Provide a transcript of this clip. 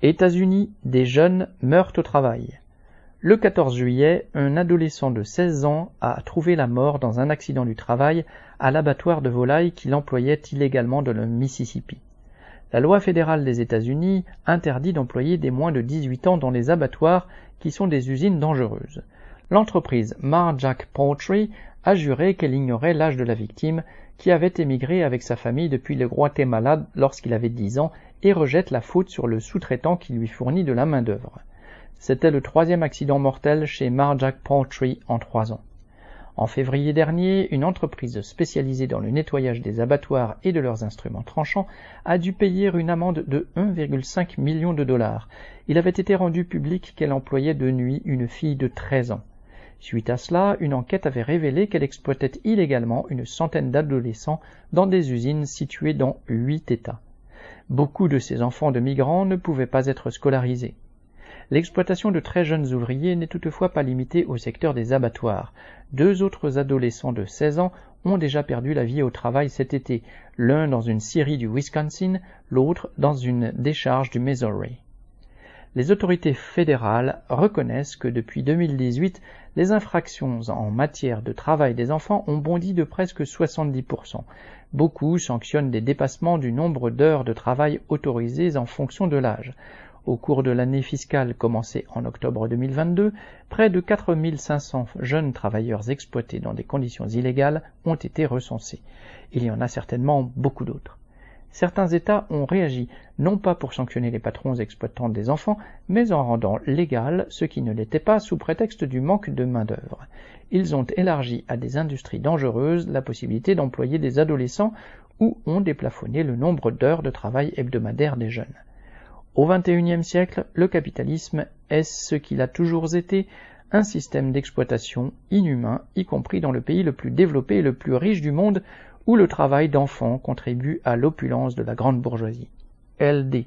États-Unis, des jeunes meurent au travail. Le 14 juillet, un adolescent de 16 ans a trouvé la mort dans un accident du travail à l'abattoir de volailles qu'il employait illégalement dans le Mississippi. La loi fédérale des États-Unis interdit d'employer des moins de 18 ans dans les abattoirs qui sont des usines dangereuses. L'entreprise Marjack Poultry a juré qu'elle ignorait l'âge de la victime, qui avait émigré avec sa famille depuis le Guatemala lorsqu'il avait 10 ans et rejette la faute sur le sous-traitant qui lui fournit de la main-d'œuvre. C'était le troisième accident mortel chez Marjack Poultry en trois ans. En février dernier, une entreprise spécialisée dans le nettoyage des abattoirs et de leurs instruments tranchants a dû payer une amende de 1,5 million de dollars. Il avait été rendu public qu'elle employait de nuit une fille de 13 ans. Suite à cela, une enquête avait révélé qu'elle exploitait illégalement une centaine d'adolescents dans des usines situées dans huit États. Beaucoup de ces enfants de migrants ne pouvaient pas être scolarisés. L'exploitation de très jeunes ouvriers n'est toutefois pas limitée au secteur des abattoirs. Deux autres adolescents de 16 ans ont déjà perdu la vie au travail cet été, l'un dans une scierie du Wisconsin, l'autre dans une décharge du Missouri. Les autorités fédérales reconnaissent que depuis 2018, les infractions en matière de travail des enfants ont bondi de presque 70%. Beaucoup sanctionnent des dépassements du nombre d'heures de travail autorisées en fonction de l'âge. Au cours de l'année fiscale commencée en octobre 2022, près de 4500 jeunes travailleurs exploités dans des conditions illégales ont été recensés. Il y en a certainement beaucoup d'autres. Certains États ont réagi, non pas pour sanctionner les patrons exploitant des enfants, mais en rendant légal ce qui ne l'était pas sous prétexte du manque de main-d'œuvre. Ils ont élargi à des industries dangereuses la possibilité d'employer des adolescents ou ont déplafonné le nombre d'heures de travail hebdomadaire des jeunes. Au XXIe siècle, le capitalisme est ce qu'il a toujours été, un système d'exploitation inhumain, y compris dans le pays le plus développé et le plus riche du monde, où le travail d'enfant contribue à l'opulence de la grande bourgeoisie. LD